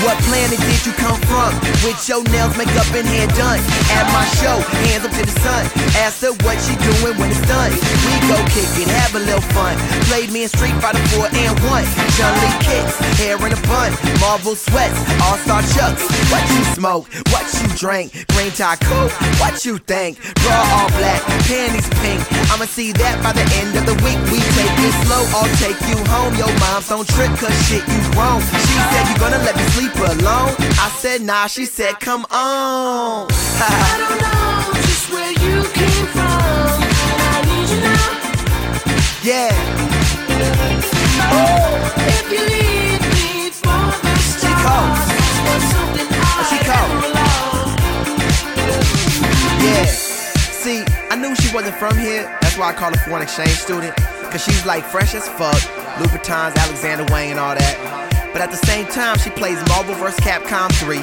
What planet did you come from? With your nails, makeup, and hair done. At my show, hands up to the sun. Ask her what she doing when it's done. We go kick it, have a little fun. Played me in Street Fighter 4 and 1. Chun Li kicks, hair in a bun. Marvel sweats, All Star Chucks. What you smoke? What you drink? Green cool? What you think? Bra all black, panties pink. I'ma see that by the end of the week. We take it slow, I'll take you home. Your moms don't trip, cause shit you wrong. She said you're gonna let me sleep alone. I said nah, she said come on. I don't know just where you came from, I need you now. yeah. Oh, if you leave me for the stars, something Oh, she I never. Yeah. See, I knew she wasn't from here. That's why I call her foreign exchange student. Cause she's like fresh as fuck. Louboutins, Alexander Wang, and all that. But at the same time, she plays Marvel vs. Capcom 3.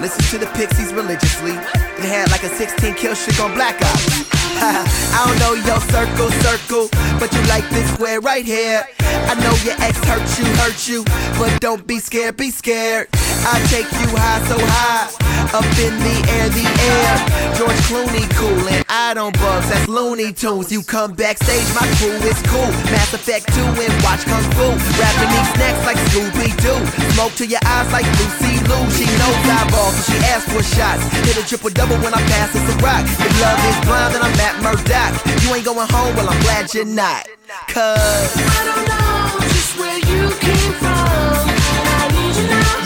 Listens to the Pixies religiously. And had like a 16 kill streak on Black Ops. I don't know your circle, circle, but you like this square right here. I know your ex hurt you, hurt you, but don't be scared, be scared. I take you high, so high, up in the air, the air. George Clooney cool, and I don't bugs, that's Looney Tunes. You come backstage, my crew is cool. Mass Effect 2 and watch Kung Fu. Rapping these necks like Scooby Doo. Smoke to your eyes like Lucy Liu. She knows eyeballs, so she asks for shots. Hit a triple double when I pass us a rock. If love is blind, then I'm Matt Murdock. You ain't going home, well, I'm glad you're not. Cause, I don't know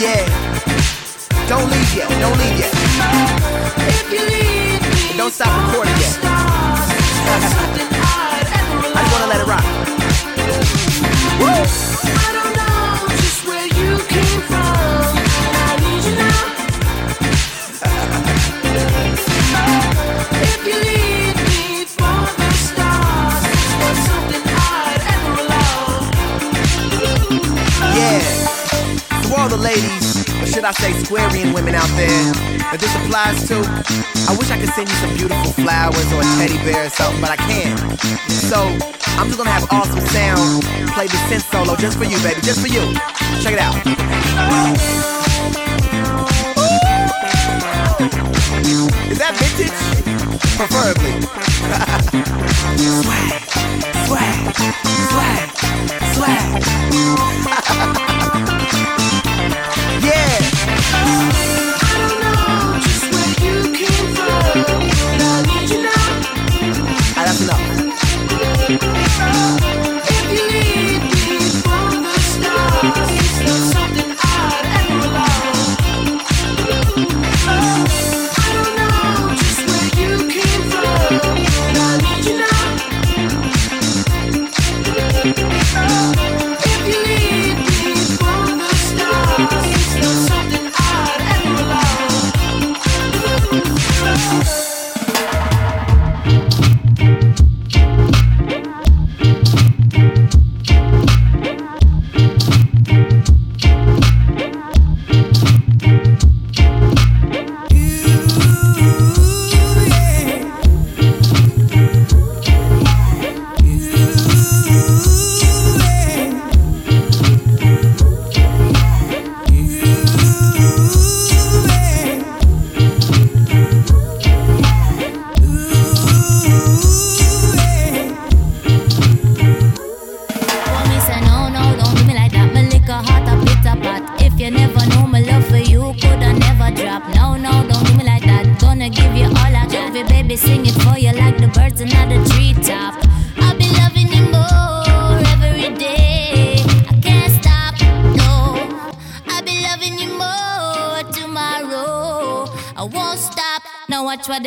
yeah. Don't leave yet, don't leave yet. If you leave me Don't stop recording yet. stars, there's something I'd ever I just wanna let it rock. I don't know just where you came from, should I say squarian women out there that this applies to, I wish I could send you some beautiful flowers or a teddy bear or something, but I can't. So, I'm just gonna have awesome sound play the synth solo just for you, baby, just for you. Check it out. Is that vintage? Preferably. swag, swag, swag, swag.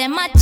Now watch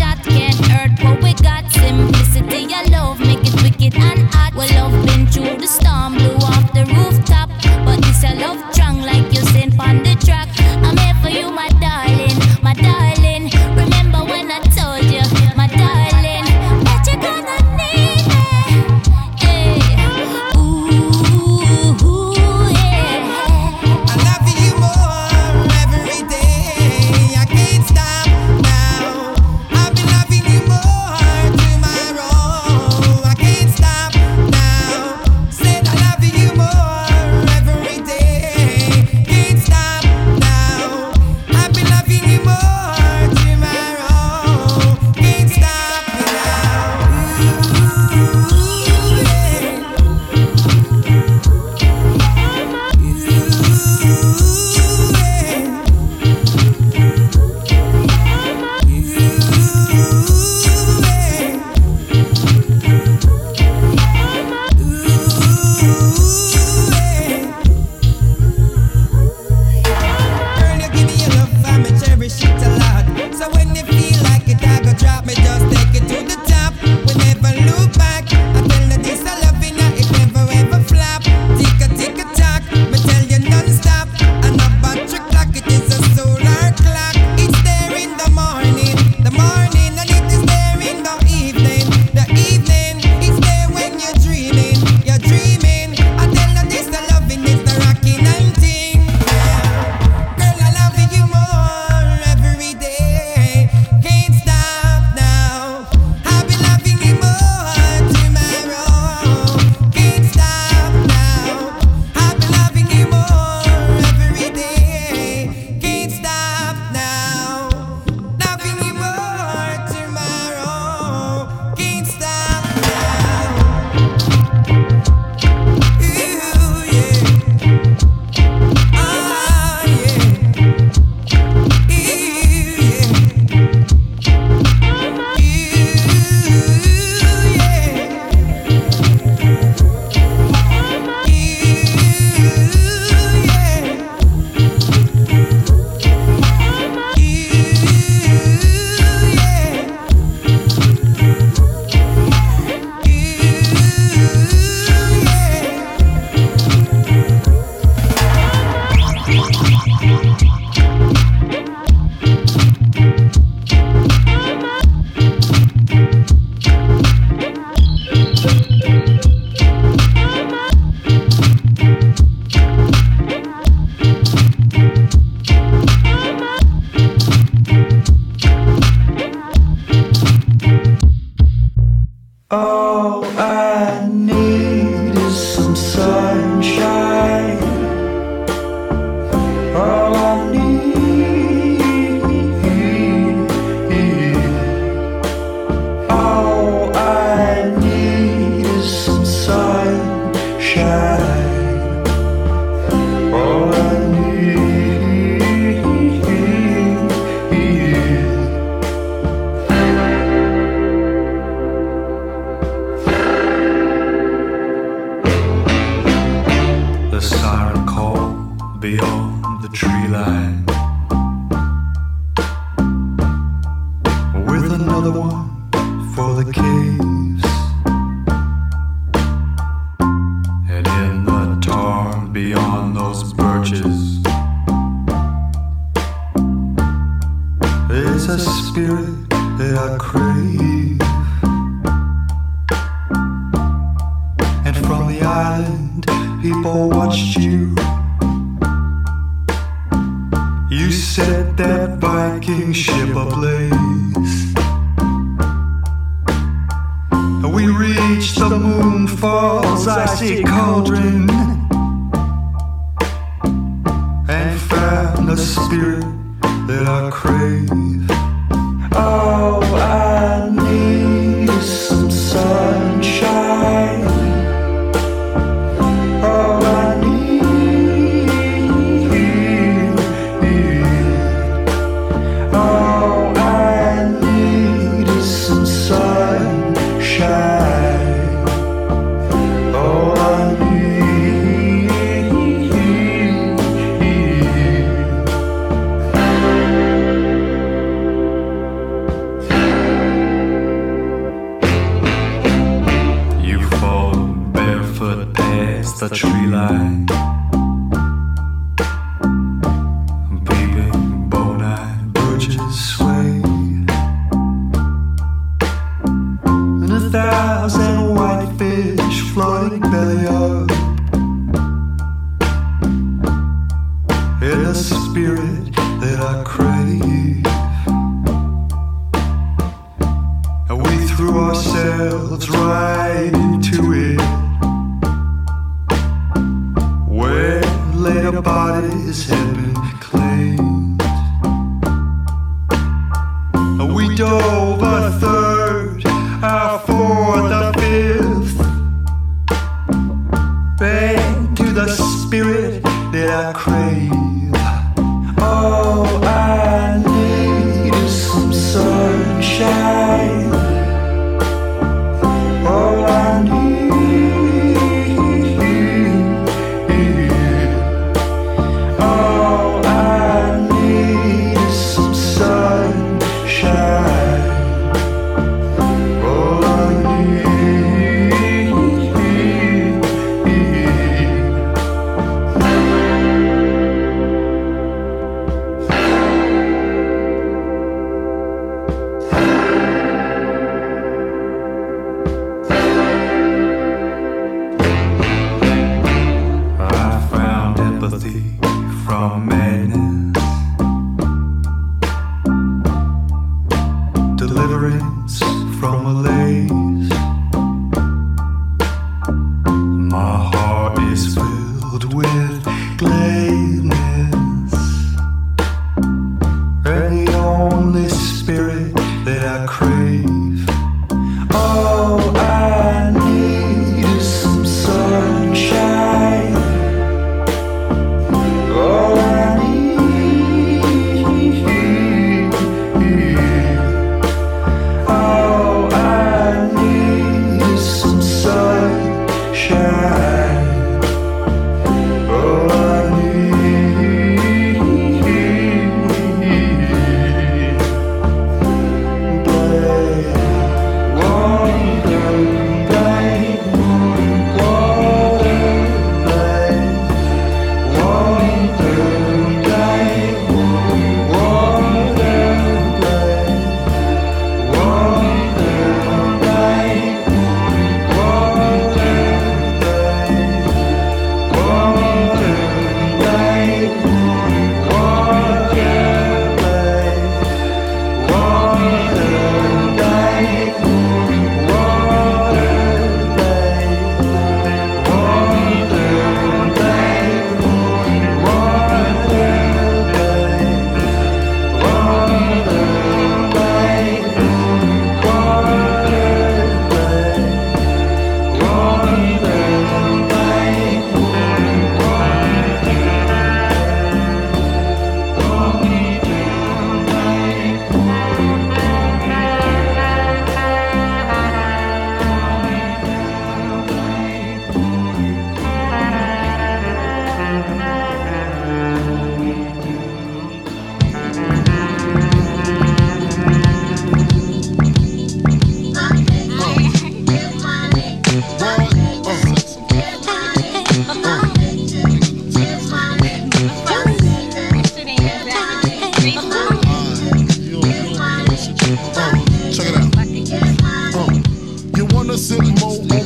All I beyond those birches.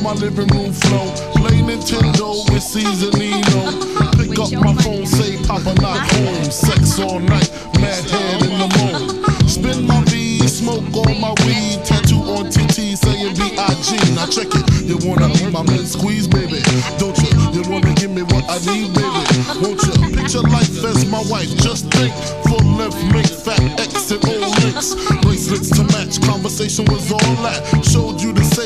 My living room floor? Play Nintendo with Cease and Nino. Pick up my phone, say Papa not home. Sex all night, mad head in the moon. Spin my V, smoke all my weed. Tattoo on TT saying B.I.G. Now check it. You wanna be my man squeeze, baby? Don't you? You wanna give me what I need, baby? Won't you? Picture life as my wife. Just think. Full length, make fat X and O links. Bracelets to match. Conversation was all that. Showed you the safe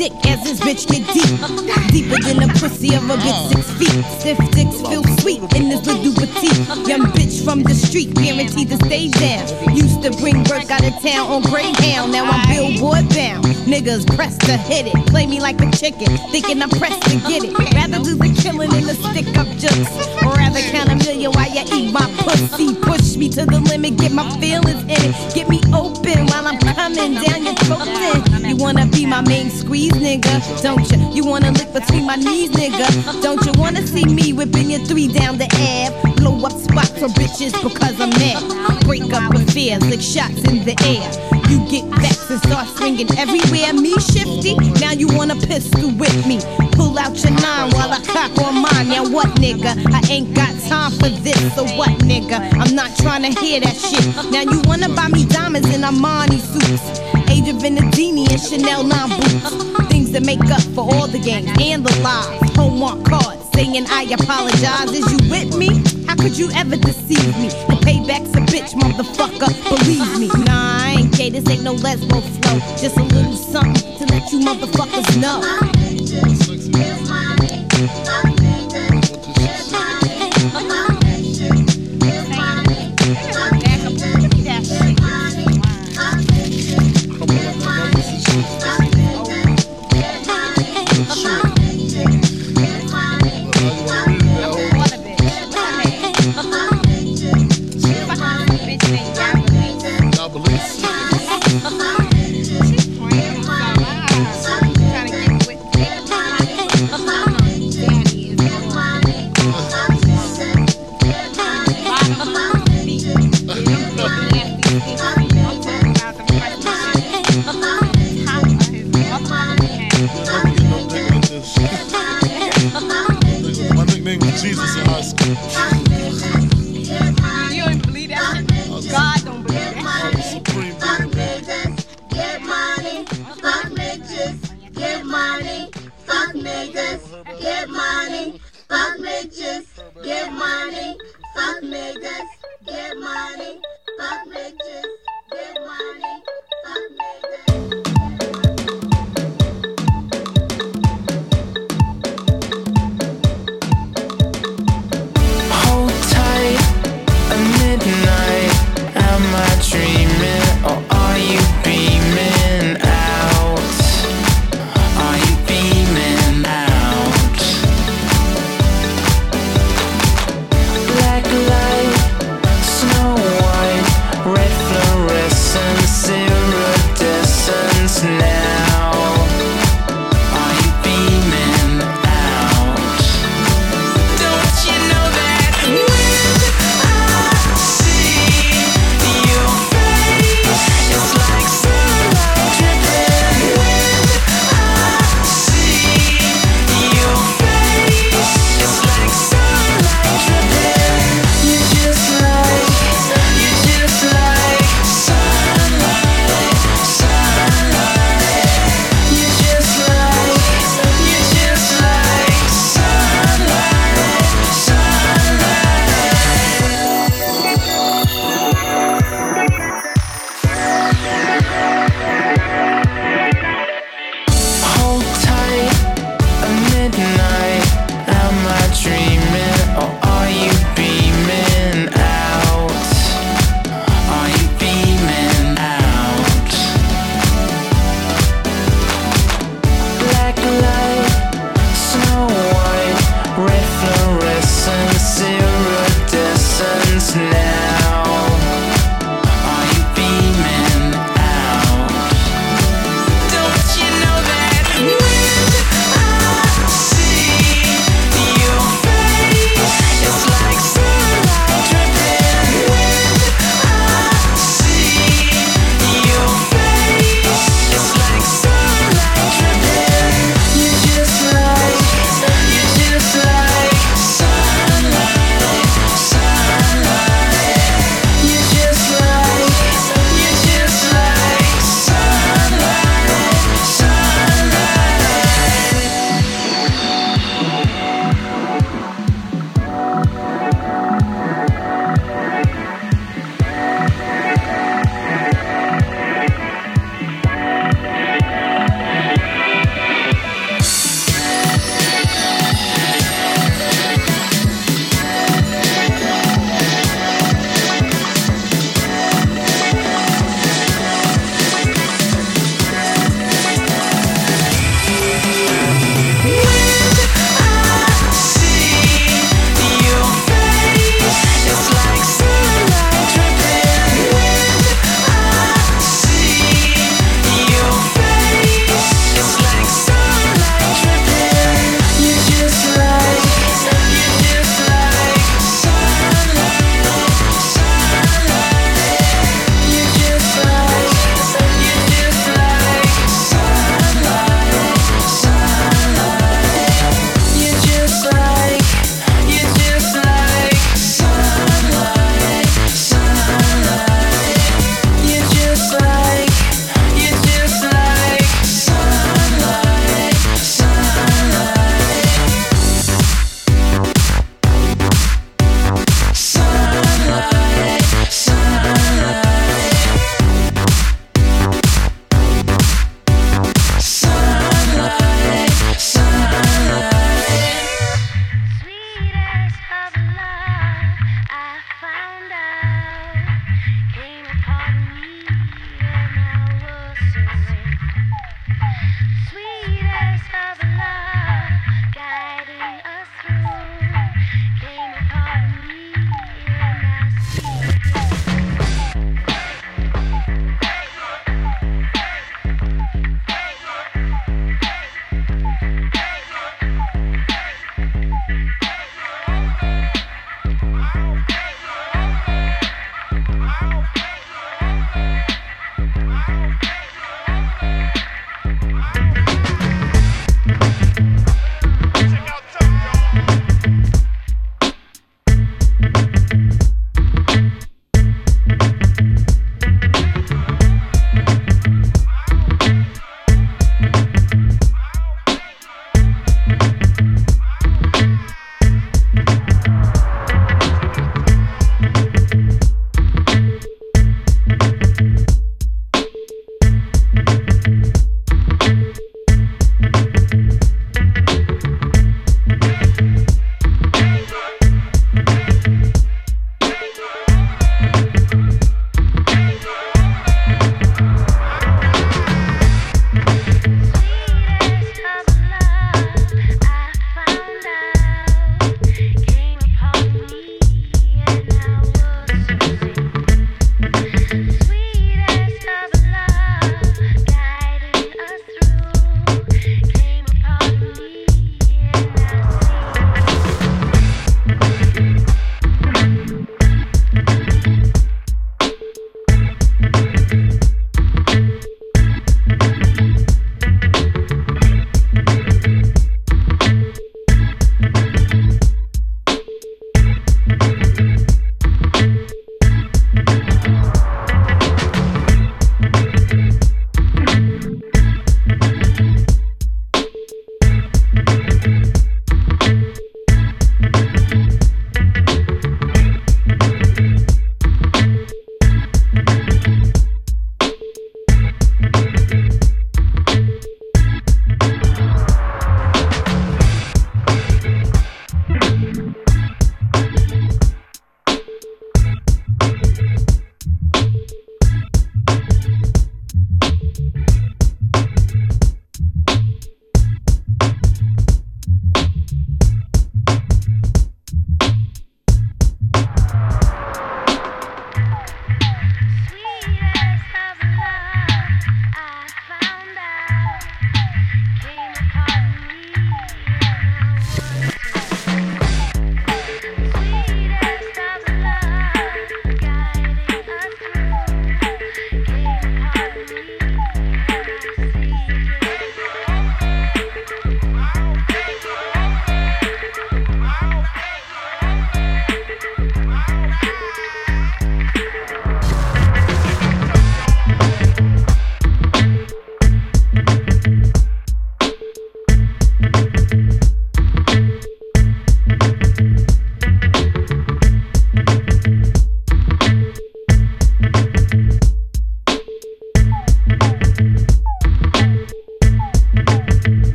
dick as this bitch get deep. Deeper than the pussy of a bitch six feet. Stiff dicks feel sweet in this little petite. Young bitch from the street, guaranteed to stay down. Used to bring work out of town on Greyhound. Now I'm billboard bound. Niggas press to hit it. Play me like a chicken, thinking I'm pressed to get it. Rather do the killing than the stick up jokes. Or rather count a million while you eat my pussy. Push me to the limit, get my feelings in it. Get me open while I'm coming down your throat. You wanna be my main squeeze, nigga? Don't you? You wanna lick between my knees, nigga? Don't you wanna see me whipping your three down the Ave? Blow up spots for bitches because I'm mad. Break up affairs like shots in the air. You get vexed and start swinging everywhere. Me shifty, now you wanna pistol with me. Pull out your nine while I cock on mine. Now what, nigga? I ain't got time for this. So what, nigga? I'm not trying to hear that shit. Now you wanna buy me diamonds and Armani suits. Of Venedini and Chanel 9 boots. Things that make up for all the games and the lies. Homework cards saying I apologize. Is you with me? How could you ever deceive me? The payback's a bitch, motherfucker. Believe me. Nah, I ain't gay. This ain't no lesbo flow. Just a little something to let you motherfuckers know.